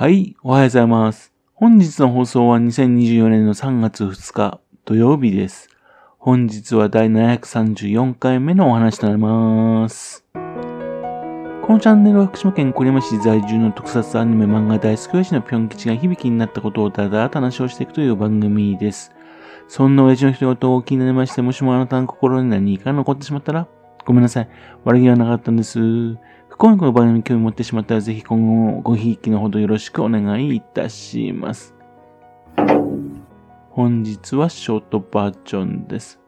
はい、おはようございます。本日の放送は2024年の3月2日土曜日です。本日は第734回目のお話となります。このチャンネルは福島県郡山市在住の特撮アニメ漫画大好き親父のぴょん吉が響きになったことをだらだ話をしていくという番組です。そんな親父の一言を気になりまして、もしもあなたの心に何か残ってしまったら、ごめんなさい。悪気はなかったんです。不幸にこの番組に興味持ってしまったら、ぜひ今後もごひいきのほどよろしくお願いいたします。本日はショートバージョンです。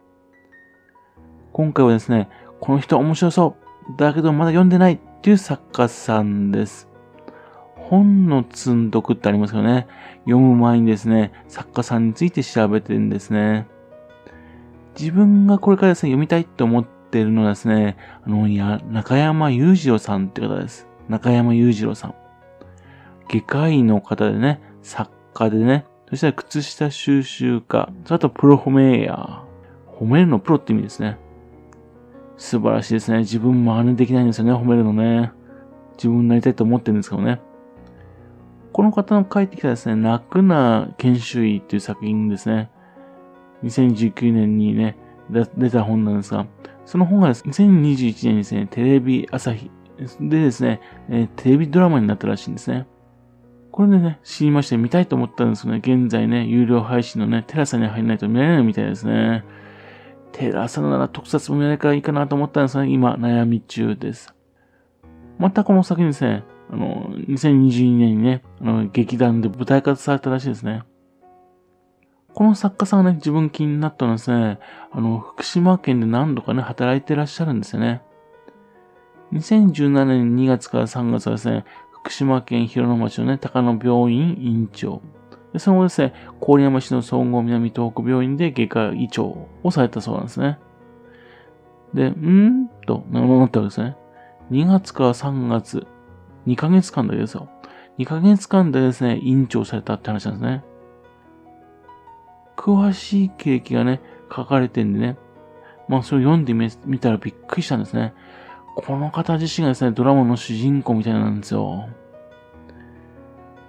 今回はですね、この人面白そうだけどまだ読んでないっていう作家さんです。本の積んどくってありますよね。読む前にですね、作家さんについて調べてるんですね。自分がこれからですね、読みたいと思っているのはですね、あの、や、中山裕次郎さんって方です。中山裕次郎さん。外科医の方でね、作家でね、そしたら靴下収集家、あとプロ褒めエアー。褒めるのプロって意味ですね。素晴らしいですね。自分真似できないんですよね、褒めるのね。自分になりたいと思ってるんですけどね。この方の書いてきたですね、泣くな研修医っていう作品ですね。2019年にね、出た本なんですが、その本がですね、2021年にですね、テレビ朝日でですね、え、テレビドラマになったらしいんですね。これでね、知りまして見たいと思ったんですよね。現在ね、有料配信のね、テラサに入らないと見られないみたいですね。テラサなら特撮も見られるからいいかなと思ったんですが、今悩み中です。またこの先にですね、あの、2022年にね、あの、劇団で舞台化されたらしいですね。この作家さんがね、自分気になったのはですね、あの、福島県で何度かね、働いてらっしゃるんですよね。2017年2月から3月はですね、福島県広野町のね、高野病院院長。でその後ですね、郡山市の総合南東北病院で外科医長をされたそうなんですね。で、んーと、思ったわけですね。2月から3月、2ヶ月間だけですよ。2ヶ月間でですね、院長されたって話なんですね。詳しい経歴がね、書かれてんでね。まあ、それを読んでみたらびっくりしたんですね。この方自身がですね、ドラマの主人公みたいなんですよ。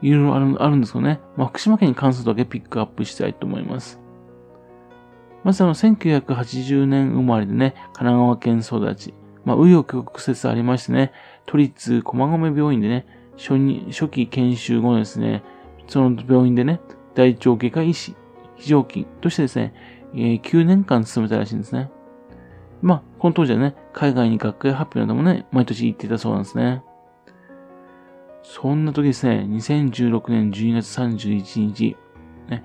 いろいろあるあるんですけどね。まあ、福島県に関するだけピックアップしたいと思います。まずあの、1980年生まれでね、神奈川県育ち。まあ、紆余曲折ありましてね、都立駒込病院でね、初に初期研修後ですね、その病院でね、大腸外科医師、非常勤としてですね、えー、9年間勤めたらしいんですね。まあ、この当時はね、海外に学会発表などもね、毎年行っていたそうなんですね。そんな時ですね、2016年12月31日、ね、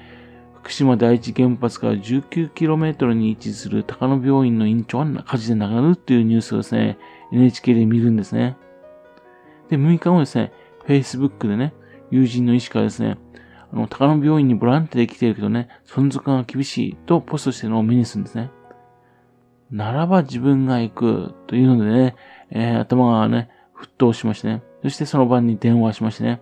福島第一原発から 19km に位置する高野病院の院長が火事で亡くなるっていうニュースをですね、NHK で見るんですね。で、6日後ですね、Facebook でね、友人の医師からですね、あの、高野病院にボランティアで来ているけどね、存続が厳しいとポストしてるのを目にするんですね。ならば自分が行くというのでね、えー、頭がね、沸騰しましてね。そしてその晩に電話しましてね。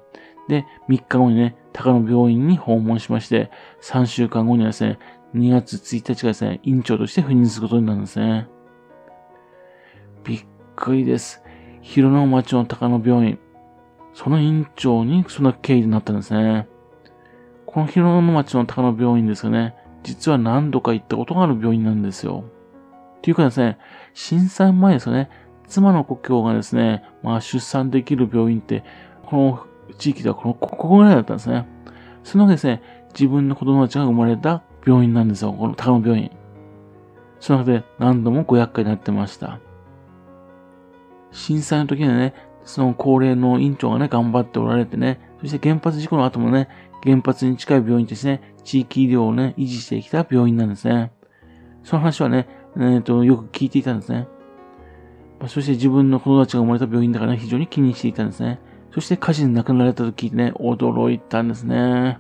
で、3日後にね、高野病院に訪問しまして、3週間後にはですね、2月1日がですね、院長として赴任することになるんですね。びっくりです。広野町の高野病院。その院長にその経緯になったんですね。この広野町の高野病院ですよね。実は何度か行ったことがある病院なんですよ。っていうかですね、震災前ですよね、妻の故郷がですね、まあ出産できる病院って、この地域ではこの、ここぐらいだったんですね。そのわけですね、自分の子供たちが生まれた病院なんですよ、この高野病院。その中で何度もご厄介になってました。震災の時にはね、その高齢の院長がね、頑張っておられてね、そして原発事故の後もね、原発に近い病院としてね、地域医療をね、維持してきた病院なんですね。その話はね、えー、とよく聞いていたんですね。まそして自分の子供たちが生まれた病院だから、ね、非常に気にしていたんですね。そして火事で亡くなられたと聞いてね、驚いたんですね。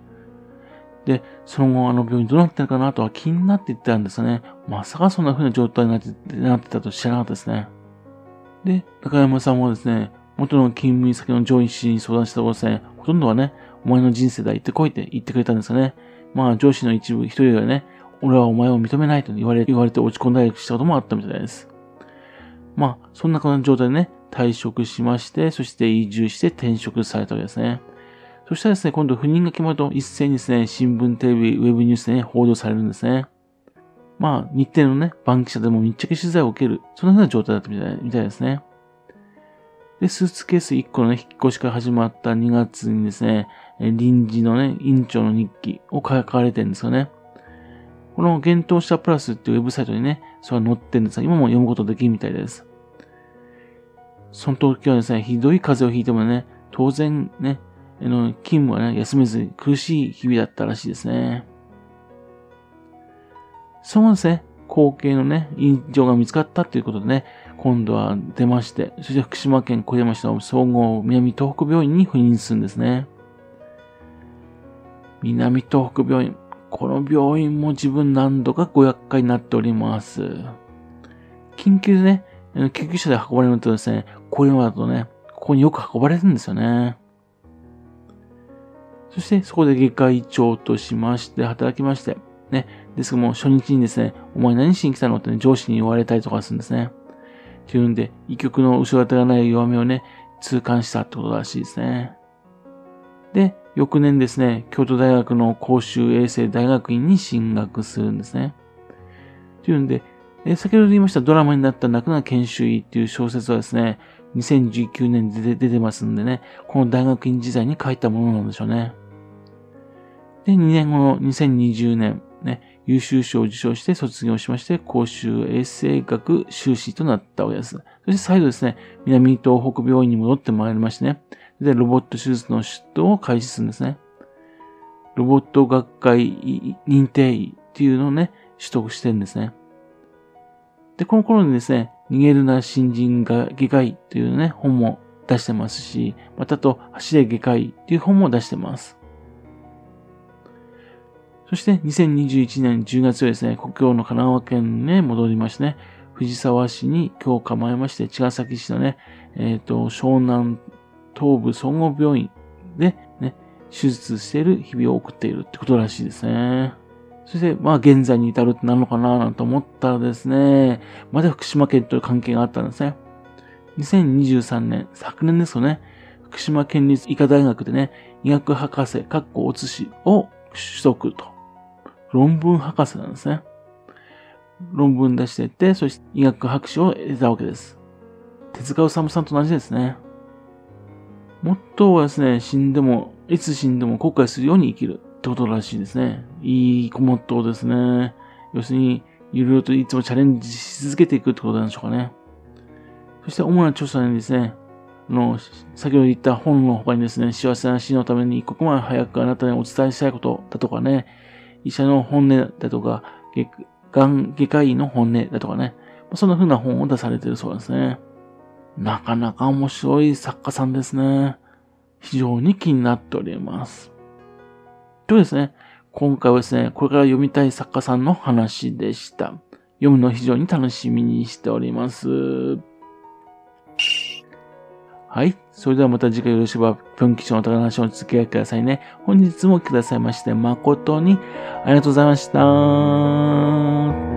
で、その後あの病院どうなってるかなとは気になっていったんですね。まさかそんな風な状態になってなってたと知らなかったですね。で、中山さんもですね、元の勤務先の上位氏に相談したところですね、ほとんどはね、お前の人生だ、行ってこいって言ってくれたんですよね。まあ上司の一部、一人がね、俺はお前を認めないと言われ、言われて落ち込んだりしたこともあったみたいです。まあ、そんな感じの状態でね、退職しまして、そして移住して転職されたわけですね。そしたらですね、今度不妊が決まると一斉にですね、新聞、テレビ、ウェブニュースでね、報道されるんですね。まあ、日程のね、バンキシャでも密着取材を受ける、そんな風な状態だったみたいみたいですね。で、スーツケース1個のね、引っ越しから始まった2月にですね、臨時のね、院長の日記を書かれてるんですよね。この幻冬したプラスっていうウェブサイトにね、それが載ってるんですが、今も読むことできるみたいです。その時はですね、ひどい風邪をひいてもね、当然ね、あの、勤務はね、休めず苦しい日々だったらしいですね。そのですね、後継のね、院長が見つかったということでね、今度は出まして、そして福島県小山市の総合南東北病院に赴任するんですね。南東北病院。この病院も自分何度かご厄介になっております。緊急でね、救急車で運ばれるとですね、小山だとね、ここによく運ばれるんですよね。そしてそこで外科医長としまして働きまして、ね、ですけども初日にですね、お前何しに来たのってね、上司に言われたりとかするんですね。っていうんで、医局の後ろ盾がない弱みをね、痛感したってことらしいですね。で、翌年ですね、京都大学の公衆衛生大学院に進学するんですね。というんで、え先ほど言いましたドラマになった泣くな研修医っていう小説はですね、2019年で出てますんでね、この大学院時代に書いたものなんでしょうね。で、2年後の2020年、ね、優秀賞を受賞して卒業しまして、公衆衛生学修士となったわけです。そして再度ですね、南東北病院に戻ってまいりましてね、で、ロボット手術の出頭を開始するんですね。ロボット学会認定医っていうのをね、取得してるんですね。で、この頃にですね、逃げるな新人が外科医っていうね、本も出してますし、またと、走れ外科医っていう本も出してます。そして2021年10月はですね、国境の神奈川県に、戻りましてね、藤沢市に今日構えまして、茅ヶ崎市のね、えっ、ー、と、湘南東部総合病院でね、手術している日々を送っているってことらしいですね。そして、まあ現在に至るってなるのかななんて思ったらですね、まだ福島県という関係があったんですね。2023年、昨年ですよね、福島県立医科大学でね、医学博士、かっこお寿司を取得と。論文博士なんですね。論文出してって、そして医学博士を得たわけです。手塚治虫さんと同じですね。モットーはですね、死んでも、いつ死んでも後悔するように生きるってことらしいですね。いいモットーですね。要するに、いろいろといつもチャレンジし続けていくってことなんでしょうかね。そして主な著者にですね、の、先ほど言った本の他にですね、幸せな死のために一刻も早くあなたにお伝えしたいことだとかね、医者の本音だとか、がん外科医の本音だとかね、そんな風な本を出されているそうですね。なかなか面白い作家さんですね。非常に気になっております。とですね、今回はですね、これから読みたい作家さんの話でした。読むの非常に楽しみにしております。はい。それではまた次回よろしければ、ぴょん吉のお宝話をお付き合いくださいね。本日もくださいまして、誠にありがとうございました。